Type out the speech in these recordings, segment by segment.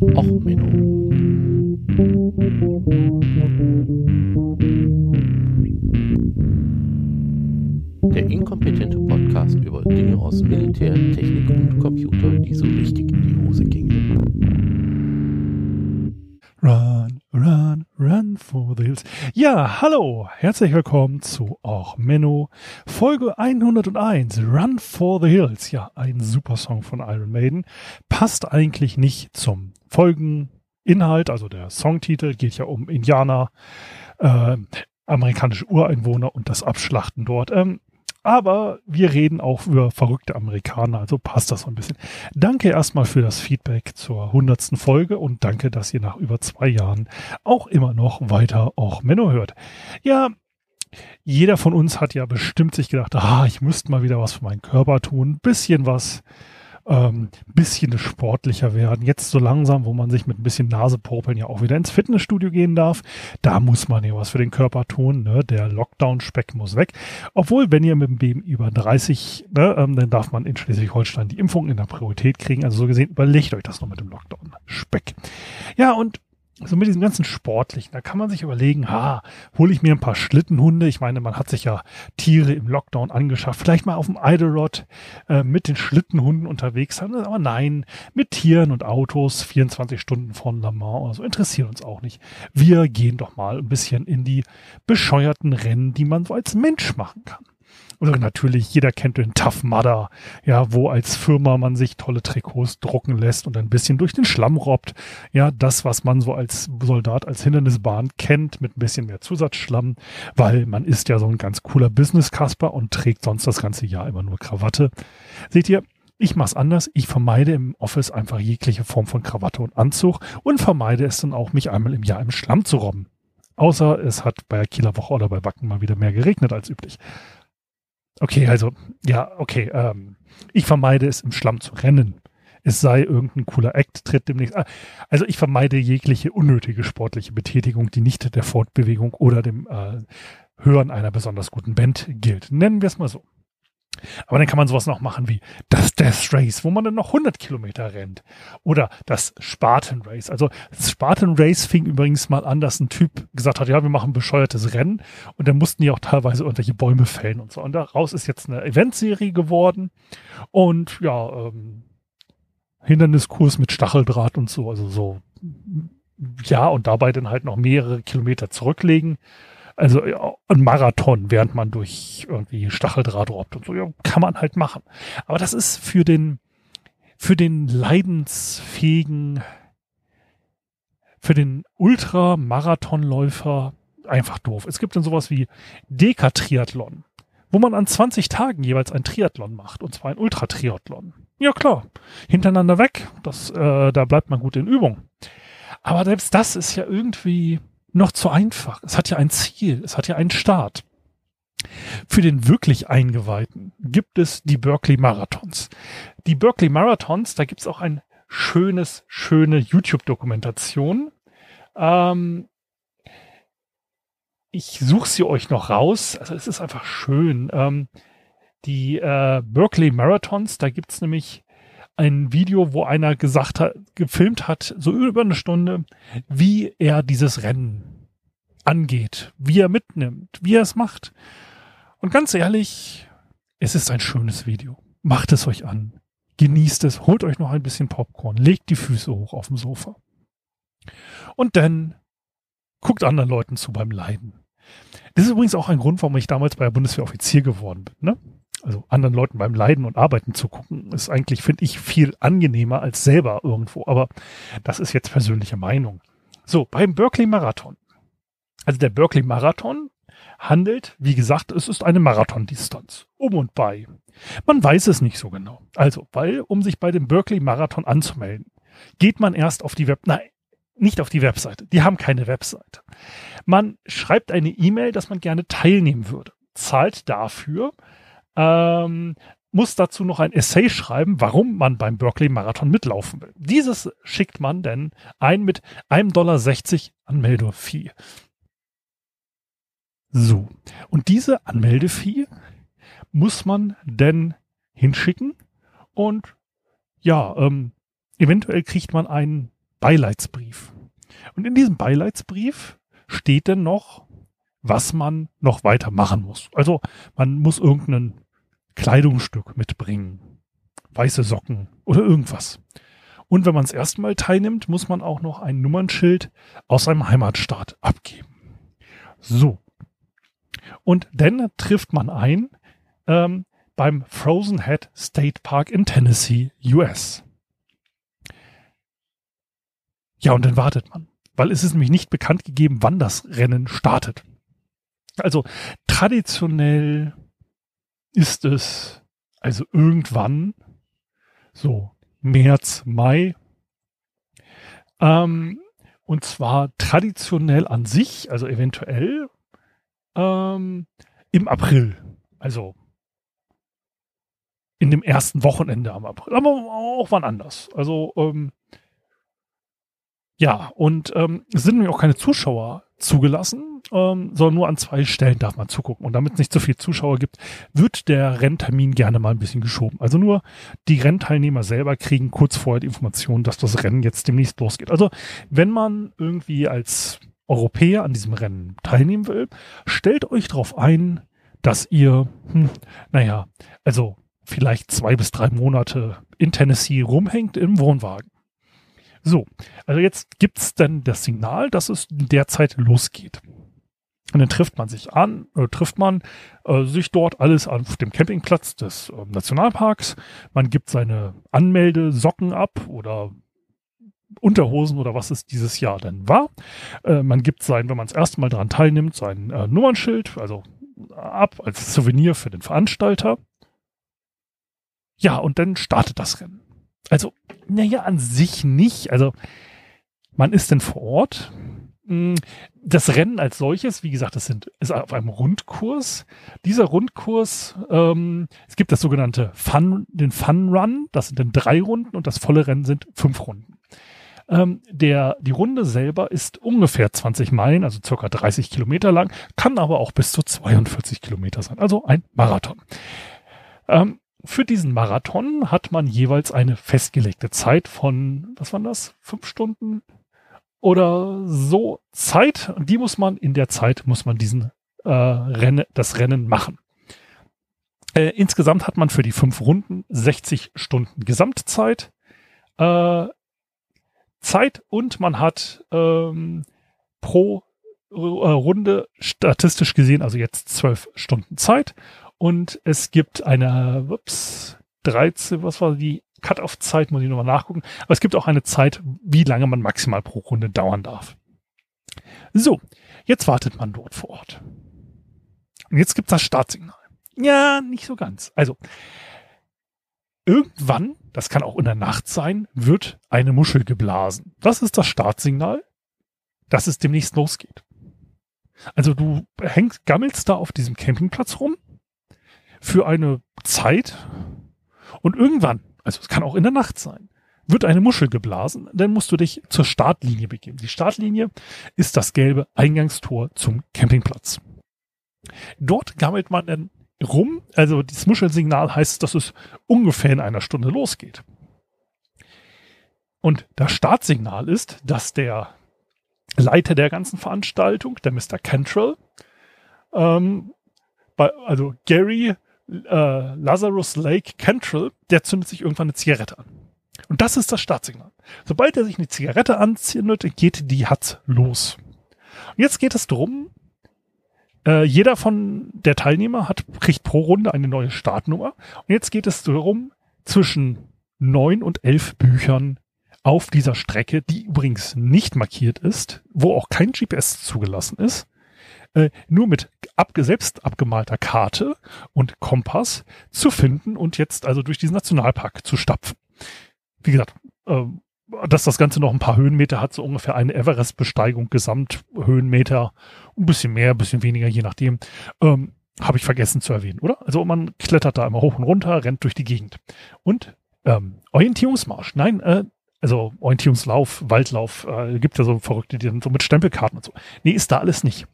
Och Menno. Der inkompetente Podcast über Dinge aus Militär, Technik und Computer, die so richtig in die Hose gingen. Run, run, run for the hills. Ja, hallo, herzlich willkommen zu auch Menno, Folge 101, Run for the Hills. Ja, ein super Song von Iron Maiden. Passt eigentlich nicht zum Folgeninhalt, also der Songtitel geht ja um Indianer, äh, amerikanische Ureinwohner und das Abschlachten dort. Ähm, aber wir reden auch über verrückte Amerikaner, also passt das so ein bisschen. Danke erstmal für das Feedback zur hundertsten Folge und danke, dass ihr nach über zwei Jahren auch immer noch weiter auch Menno hört. Ja, jeder von uns hat ja bestimmt sich gedacht, ah, ich müsste mal wieder was für meinen Körper tun, bisschen was ähm, bisschen sportlicher werden. Jetzt so langsam, wo man sich mit ein bisschen Nasepopeln ja auch wieder ins Fitnessstudio gehen darf, da muss man ja was für den Körper tun. Ne? Der Lockdown-Speck muss weg. Obwohl, wenn ihr mit dem BM über 30, ne, ähm, dann darf man in Schleswig-Holstein die Impfung in der Priorität kriegen. Also so gesehen, überlegt euch das noch mit dem Lockdown-Speck. Ja, und so mit diesem ganzen Sportlichen, da kann man sich überlegen, ha, hole ich mir ein paar Schlittenhunde. Ich meine, man hat sich ja Tiere im Lockdown angeschafft. Vielleicht mal auf dem Idlerod äh, mit den Schlittenhunden unterwegs sein. Aber nein, mit Tieren und Autos 24 Stunden von Le Mans oder so interessiert uns auch nicht. Wir gehen doch mal ein bisschen in die bescheuerten Rennen, die man so als Mensch machen kann. Oder natürlich, jeder kennt den Tough Mudder, ja, wo als Firma man sich tolle Trikots drucken lässt und ein bisschen durch den Schlamm robbt. Ja, das, was man so als Soldat, als Hindernisbahn kennt, mit ein bisschen mehr Zusatzschlamm, weil man ist ja so ein ganz cooler Business-Kasper und trägt sonst das ganze Jahr immer nur Krawatte. Seht ihr, ich mache es anders. Ich vermeide im Office einfach jegliche Form von Krawatte und Anzug und vermeide es dann auch, mich einmal im Jahr im Schlamm zu robben. Außer es hat bei der Kieler Woche oder bei Wacken mal wieder mehr geregnet als üblich. Okay, also, ja, okay. Ähm, ich vermeide es, im Schlamm zu rennen. Es sei irgendein cooler Act, tritt demnächst. Also ich vermeide jegliche unnötige sportliche Betätigung, die nicht der Fortbewegung oder dem äh, Hören einer besonders guten Band gilt. Nennen wir es mal so. Aber dann kann man sowas noch machen wie das Death Race, wo man dann noch 100 Kilometer rennt. Oder das Spartan Race. Also das Spartan Race fing übrigens mal an, dass ein Typ gesagt hat, ja, wir machen ein bescheuertes Rennen. Und dann mussten die auch teilweise irgendwelche Bäume fällen und so. Und daraus ist jetzt eine Eventserie geworden. Und ja, ähm, Hinderniskurs mit Stacheldraht und so. Also so, ja, und dabei dann halt noch mehrere Kilometer zurücklegen. Also ja, ein Marathon, während man durch irgendwie Stacheldraht robbt und so, ja, kann man halt machen. Aber das ist für den, für den leidensfähigen, für den Ultramarathonläufer einfach doof. Es gibt dann sowas wie Dekatriathlon, wo man an 20 Tagen jeweils ein Triathlon macht, und zwar ein Ultratriathlon. Ja klar, hintereinander weg, das, äh, da bleibt man gut in Übung. Aber selbst das ist ja irgendwie, noch zu einfach. Es hat ja ein Ziel, es hat ja einen Start. Für den wirklich Eingeweihten gibt es die Berkeley Marathons. Die Berkeley Marathons, da gibt es auch ein schönes, schöne YouTube-Dokumentation. Ähm, ich suche sie euch noch raus. Also es ist einfach schön. Ähm, die äh, Berkeley Marathons, da gibt es nämlich ein Video, wo einer gesagt hat, gefilmt hat, so über eine Stunde, wie er dieses Rennen angeht, wie er mitnimmt, wie er es macht. Und ganz ehrlich, es ist ein schönes Video. Macht es euch an. Genießt es, holt euch noch ein bisschen Popcorn, legt die Füße hoch auf dem Sofa. Und dann guckt anderen Leuten zu beim Leiden. Das ist übrigens auch ein Grund, warum ich damals bei der Bundeswehr Offizier geworden bin. Ne? Also anderen Leuten beim Leiden und Arbeiten zu gucken, ist eigentlich, finde ich, viel angenehmer als selber irgendwo. Aber das ist jetzt persönliche Meinung. So, beim Berkeley Marathon. Also der Berkeley Marathon handelt, wie gesagt, es ist eine Marathondistanz. Um und bei. Man weiß es nicht so genau. Also, weil, um sich bei dem Berkeley Marathon anzumelden, geht man erst auf die Web, nein, nicht auf die Webseite. Die haben keine Webseite. Man schreibt eine E-Mail, dass man gerne teilnehmen würde, zahlt dafür ähm, muss dazu noch ein Essay schreiben, warum man beim Berkeley Marathon mitlaufen will. Dieses schickt man denn ein mit einem Dollar 60 Anmeldefee. So. Und diese Anmeldefee muss man denn hinschicken und ja, ähm, eventuell kriegt man einen Beileidsbrief. Und in diesem Beileidsbrief steht denn noch, was man noch weiter machen muss. Also man muss irgendein Kleidungsstück mitbringen, weiße Socken oder irgendwas. Und wenn man es erstmal teilnimmt, muss man auch noch ein Nummernschild aus seinem Heimatstaat abgeben. So. Und dann trifft man ein ähm, beim Frozen Head State Park in Tennessee, US. Ja, und dann wartet man, weil es ist nämlich nicht bekannt gegeben, wann das Rennen startet. Also traditionell ist es also irgendwann so März, Mai. Ähm, und zwar traditionell an sich, also eventuell ähm, im April. Also in dem ersten Wochenende am April. Aber auch wann anders. Also ähm, ja, und ähm, es sind nämlich auch keine Zuschauer zugelassen, ähm, sondern nur an zwei Stellen darf man zugucken. Und damit es nicht so viel Zuschauer gibt, wird der Renntermin gerne mal ein bisschen geschoben. Also nur die Rennteilnehmer selber kriegen kurz vorher die Information, dass das Rennen jetzt demnächst losgeht. Also wenn man irgendwie als Europäer an diesem Rennen teilnehmen will, stellt euch darauf ein, dass ihr, hm, naja, also vielleicht zwei bis drei Monate in Tennessee rumhängt im Wohnwagen. So, also jetzt gibt's dann das Signal, dass es derzeit losgeht. Und dann trifft man sich an, äh, trifft man äh, sich dort alles auf dem Campingplatz des äh, Nationalparks. Man gibt seine Anmeldesocken ab oder Unterhosen oder was es dieses Jahr denn war. Äh, man gibt sein, wenn man es erstmal daran teilnimmt, sein äh, Nummernschild, also ab als Souvenir für den Veranstalter. Ja, und dann startet das Rennen. Also, naja, an sich nicht. Also, man ist denn vor Ort. Hm, das Rennen als solches, wie gesagt, das sind, ist auf einem Rundkurs. Dieser Rundkurs, ähm, es gibt das sogenannte Fun, den Fun Run, das sind dann drei Runden und das volle Rennen sind fünf Runden. Ähm, der, die Runde selber ist ungefähr 20 Meilen, also circa 30 Kilometer lang, kann aber auch bis zu 42 Kilometer sein, also ein Marathon. Ähm, für diesen Marathon hat man jeweils eine festgelegte Zeit von, was waren das, fünf Stunden oder so Zeit. Die muss man, in der Zeit muss man diesen äh, Rennen, das Rennen machen. Äh, insgesamt hat man für die fünf Runden 60 Stunden Gesamtzeit. Äh, Zeit und man hat ähm, pro äh, Runde statistisch gesehen, also jetzt zwölf Stunden Zeit und es gibt eine, ups, 13, was war die Cut-off-Zeit, muss ich nochmal nachgucken. Aber es gibt auch eine Zeit, wie lange man maximal pro Runde dauern darf. So, jetzt wartet man dort vor Ort. Und jetzt gibt das Startsignal. Ja, nicht so ganz. Also, irgendwann, das kann auch in der Nacht sein, wird eine Muschel geblasen. Das ist das Startsignal, dass es demnächst losgeht. Also du hängst, gammelst da auf diesem Campingplatz rum für eine Zeit und irgendwann, also es kann auch in der Nacht sein, wird eine Muschel geblasen, dann musst du dich zur Startlinie begeben. Die Startlinie ist das gelbe Eingangstor zum Campingplatz. Dort gammelt man dann rum, also dieses Muschelsignal heißt, dass es ungefähr in einer Stunde losgeht. Und das Startsignal ist, dass der Leiter der ganzen Veranstaltung, der Mr. Cantrell, ähm, bei, also Gary äh, Lazarus Lake Cantrell, der zündet sich irgendwann eine Zigarette an. Und das ist das Startsignal. Sobald er sich eine Zigarette anzündet, geht die Hatz los. Und jetzt geht es darum, äh, jeder von der Teilnehmer hat, kriegt pro Runde eine neue Startnummer. Und jetzt geht es darum, zwischen neun und elf Büchern auf dieser Strecke, die übrigens nicht markiert ist, wo auch kein GPS zugelassen ist, äh, nur mit abge selbst abgemalter Karte und Kompass zu finden und jetzt also durch diesen Nationalpark zu stapfen. Wie gesagt, äh, dass das Ganze noch ein paar Höhenmeter hat, so ungefähr eine Everest-Besteigung, Gesamthöhenmeter, ein bisschen mehr, ein bisschen weniger, je nachdem, ähm, habe ich vergessen zu erwähnen, oder? Also man klettert da immer hoch und runter, rennt durch die Gegend. Und ähm, Orientierungsmarsch, nein, äh, also Orientierungslauf, Waldlauf, äh, gibt ja so Verrückte, die sind so mit Stempelkarten und so. Nee, ist da alles nicht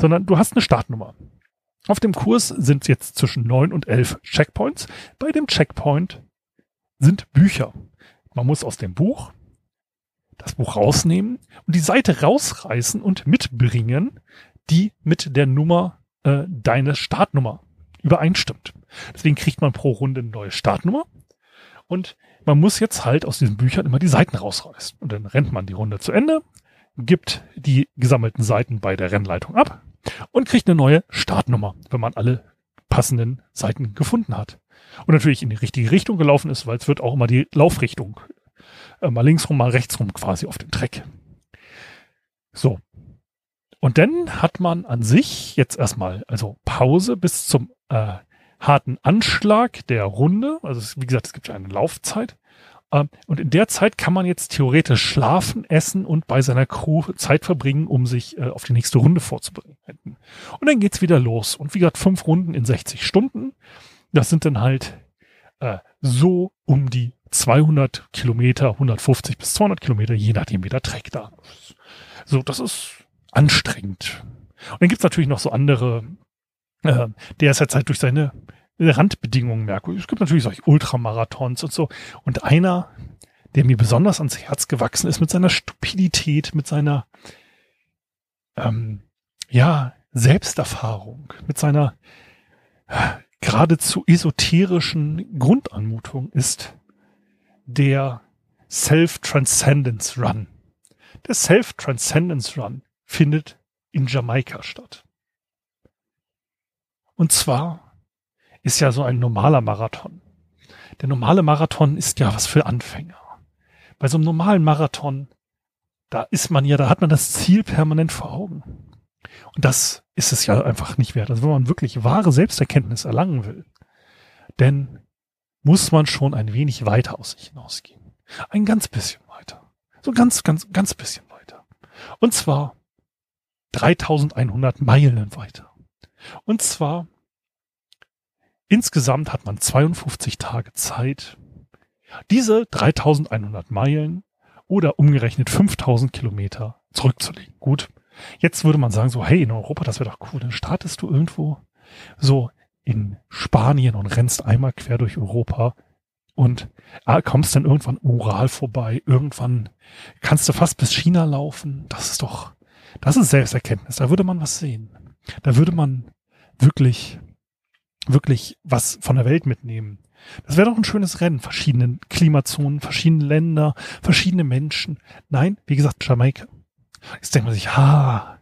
sondern du hast eine Startnummer. Auf dem Kurs sind jetzt zwischen neun und elf Checkpoints. Bei dem Checkpoint sind Bücher. Man muss aus dem Buch das Buch rausnehmen und die Seite rausreißen und mitbringen, die mit der Nummer, äh, deine Startnummer übereinstimmt. Deswegen kriegt man pro Runde eine neue Startnummer und man muss jetzt halt aus diesen Büchern immer die Seiten rausreißen. Und dann rennt man die Runde zu Ende, gibt die gesammelten Seiten bei der Rennleitung ab und kriegt eine neue Startnummer, wenn man alle passenden Seiten gefunden hat. Und natürlich in die richtige Richtung gelaufen ist, weil es wird auch immer die Laufrichtung äh, mal links rum, mal rechts rum quasi auf dem Track. So. Und dann hat man an sich jetzt erstmal also Pause bis zum äh, harten Anschlag der Runde. Also wie gesagt, es gibt ja eine Laufzeit. Ähm, und in der Zeit kann man jetzt theoretisch schlafen, essen und bei seiner Crew Zeit verbringen, um sich äh, auf die nächste Runde vorzubereiten. Und dann geht's wieder los. Und wie gesagt, fünf Runden in 60 Stunden. Das sind dann halt äh, so um die 200 Kilometer, 150 bis 200 Kilometer, je nachdem wie der Track da ist. So, das ist anstrengend. Und dann gibt's natürlich noch so andere, äh, der ist jetzt halt durch seine Randbedingungen merke. Es gibt natürlich solche Ultramarathons und so. Und einer, der mir besonders ans Herz gewachsen ist mit seiner Stupidität, mit seiner ähm, ja Selbsterfahrung, mit seiner äh, geradezu esoterischen Grundanmutung ist der Self-Transcendence Run. Der Self-Transcendence Run findet in Jamaika statt. Und zwar ist ja so ein normaler Marathon. Der normale Marathon ist ja was für Anfänger. Bei so einem normalen Marathon, da ist man ja, da hat man das Ziel permanent vor Augen. Und das ist es ja einfach nicht wert. Also wenn man wirklich wahre Selbsterkenntnis erlangen will, dann muss man schon ein wenig weiter aus sich hinausgehen. Ein ganz bisschen weiter. So ganz, ganz, ganz bisschen weiter. Und zwar 3100 Meilen weiter. Und zwar Insgesamt hat man 52 Tage Zeit, diese 3100 Meilen oder umgerechnet 5000 Kilometer zurückzulegen. Gut. Jetzt würde man sagen so, hey, in Europa, das wäre doch cool. Dann startest du irgendwo so in Spanien und rennst einmal quer durch Europa und ah, kommst dann irgendwann Ural vorbei. Irgendwann kannst du fast bis China laufen. Das ist doch, das ist Selbsterkenntnis. Da würde man was sehen. Da würde man wirklich wirklich was von der Welt mitnehmen. Das wäre doch ein schönes Rennen. Verschiedene Klimazonen, verschiedene Länder, verschiedene Menschen. Nein, wie gesagt, Jamaika. Jetzt denkt man sich, ha,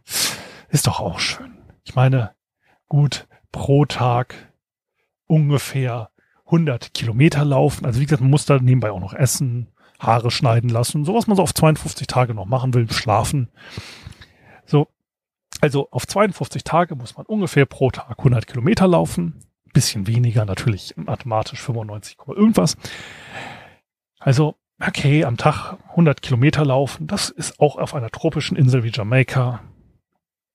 ist doch auch schön. Ich meine, gut, pro Tag ungefähr 100 Kilometer laufen. Also wie gesagt, man muss da nebenbei auch noch essen, Haare schneiden lassen, so was man so auf 52 Tage noch machen will, schlafen. So, also auf 52 Tage muss man ungefähr pro Tag 100 Kilometer laufen bisschen weniger, natürlich mathematisch 95, irgendwas. Also, okay, am Tag 100 Kilometer laufen, das ist auch auf einer tropischen Insel wie Jamaika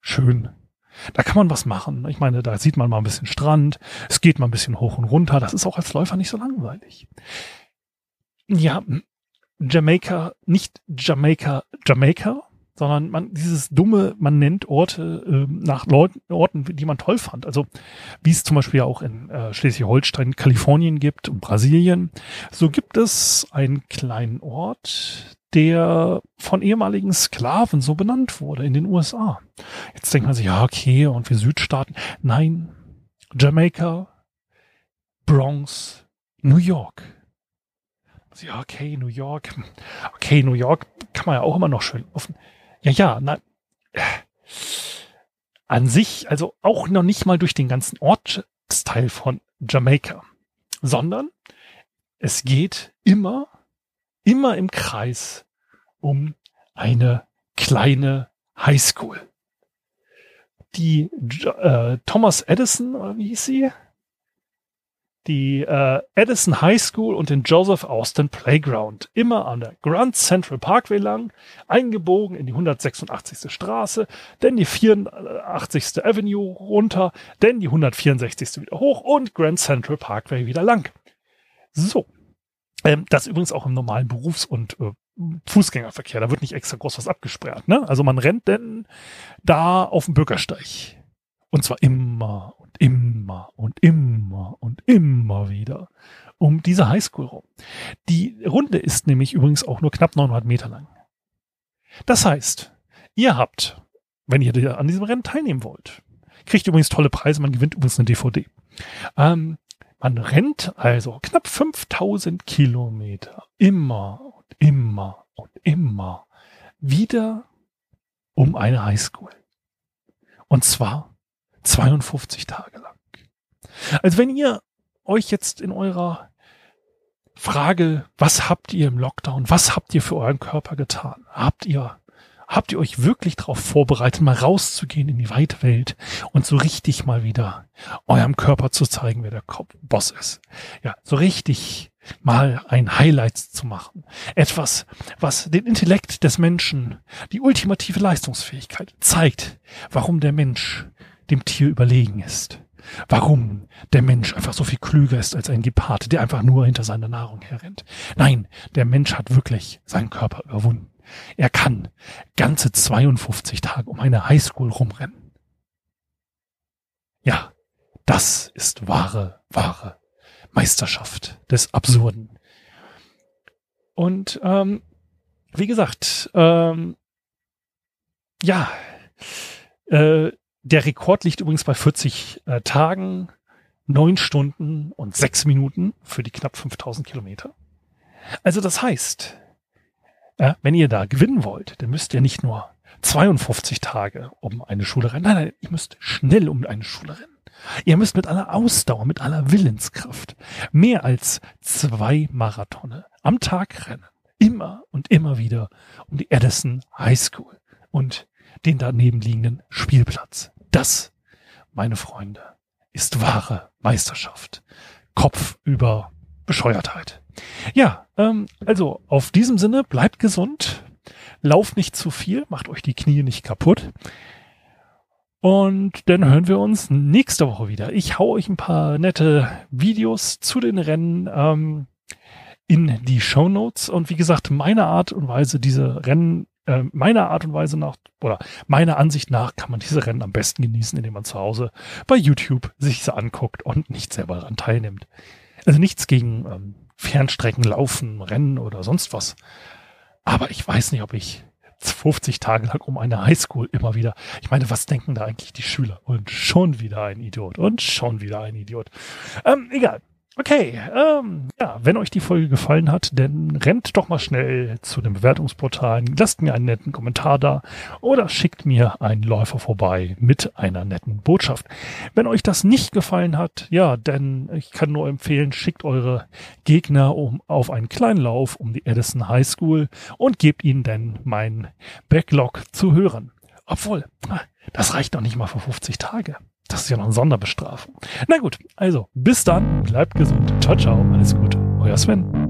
schön. Da kann man was machen. Ich meine, da sieht man mal ein bisschen Strand, es geht mal ein bisschen hoch und runter. Das ist auch als Läufer nicht so langweilig. Ja, Jamaika, nicht Jamaika, Jamaika, sondern man dieses dumme, man nennt Orte äh, nach Leuten, Orten, die man toll fand. Also wie es zum Beispiel auch in äh, Schleswig-Holstein, Kalifornien gibt und Brasilien, so gibt es einen kleinen Ort, der von ehemaligen Sklaven so benannt wurde in den USA. Jetzt denkt man sich, ja, okay, und wir Südstaaten. Nein, Jamaika, Bronx, New York. Ja, okay, New York. Okay, New York kann man ja auch immer noch schön offen. Ja, ja, na, an sich, also auch noch nicht mal durch den ganzen Ortsteil von Jamaika, sondern es geht immer, immer im Kreis um eine kleine Highschool. Die äh, Thomas Edison, oder wie hieß sie? Die äh, Edison High School und den Joseph Austin Playground. Immer an der Grand Central Parkway lang, eingebogen in die 186. Straße, dann die 84. Avenue runter, dann die 164. wieder hoch und Grand Central Parkway wieder lang. So. Ähm, das übrigens auch im normalen Berufs- und äh, Fußgängerverkehr. Da wird nicht extra groß was abgesperrt. Ne? Also man rennt denn da auf dem Bürgersteig. Und zwar immer und immer und immer und immer wieder um diese Highschool rum. Die Runde ist nämlich übrigens auch nur knapp 900 Meter lang. Das heißt, ihr habt, wenn ihr an diesem Rennen teilnehmen wollt, kriegt übrigens tolle Preise, man gewinnt übrigens eine DVD. Ähm, man rennt also knapp 5000 Kilometer immer und immer und immer wieder um eine Highschool. Und zwar 52 Tage lang. Also wenn ihr euch jetzt in eurer Frage, was habt ihr im Lockdown? Was habt ihr für euren Körper getan? Habt ihr, habt ihr euch wirklich darauf vorbereitet, mal rauszugehen in die weite Welt und so richtig mal wieder eurem Körper zu zeigen, wer der Boss ist? Ja, so richtig mal ein Highlight zu machen. Etwas, was den Intellekt des Menschen, die ultimative Leistungsfähigkeit zeigt, warum der Mensch dem Tier überlegen ist. Warum der Mensch einfach so viel klüger ist als ein Gepard, der einfach nur hinter seiner Nahrung herrennt. Nein, der Mensch hat wirklich seinen Körper überwunden. Er kann ganze 52 Tage um eine Highschool rumrennen. Ja, das ist wahre, wahre Meisterschaft des Absurden. Und ähm, wie gesagt, ähm, ja, äh, der Rekord liegt übrigens bei 40 äh, Tagen, 9 Stunden und 6 Minuten für die knapp 5000 Kilometer. Also das heißt, äh, wenn ihr da gewinnen wollt, dann müsst ihr nicht nur 52 Tage um eine Schule rennen. Nein, nein, ihr müsst schnell um eine Schule rennen. Ihr müsst mit aller Ausdauer, mit aller Willenskraft mehr als zwei Marathone am Tag rennen. Immer und immer wieder um die Edison High School und den daneben liegenden Spielplatz. Das, meine Freunde, ist wahre Meisterschaft. Kopf über Bescheuertheit. Ja, ähm, also auf diesem Sinne, bleibt gesund, lauft nicht zu viel, macht euch die Knie nicht kaputt. Und dann hören wir uns nächste Woche wieder. Ich hau euch ein paar nette Videos zu den Rennen ähm, in die Show Notes. Und wie gesagt, meine Art und Weise, diese Rennen äh, meiner Art und Weise nach oder meiner Ansicht nach kann man diese Rennen am besten genießen, indem man zu Hause bei YouTube sich sie anguckt und nicht selber daran teilnimmt. Also nichts gegen ähm, Fernstrecken, Laufen, Rennen oder sonst was. Aber ich weiß nicht, ob ich 50 Tage lang um eine Highschool immer wieder. Ich meine, was denken da eigentlich die Schüler? Und schon wieder ein Idiot. Und schon wieder ein Idiot. Ähm, egal. Okay, ähm, ja, wenn euch die Folge gefallen hat, dann rennt doch mal schnell zu den Bewertungsportalen, lasst mir einen netten Kommentar da oder schickt mir einen Läufer vorbei mit einer netten Botschaft. Wenn euch das nicht gefallen hat, ja, denn ich kann nur empfehlen, schickt eure Gegner um, auf einen kleinen Lauf um die Edison High School und gebt ihnen dann meinen Backlog zu hören. Obwohl, das reicht noch nicht mal für 50 Tage. Das ist ja noch eine Sonderbestrafung. Na gut, also bis dann, bleibt gesund. Ciao, ciao, alles Gute. Euer Sven.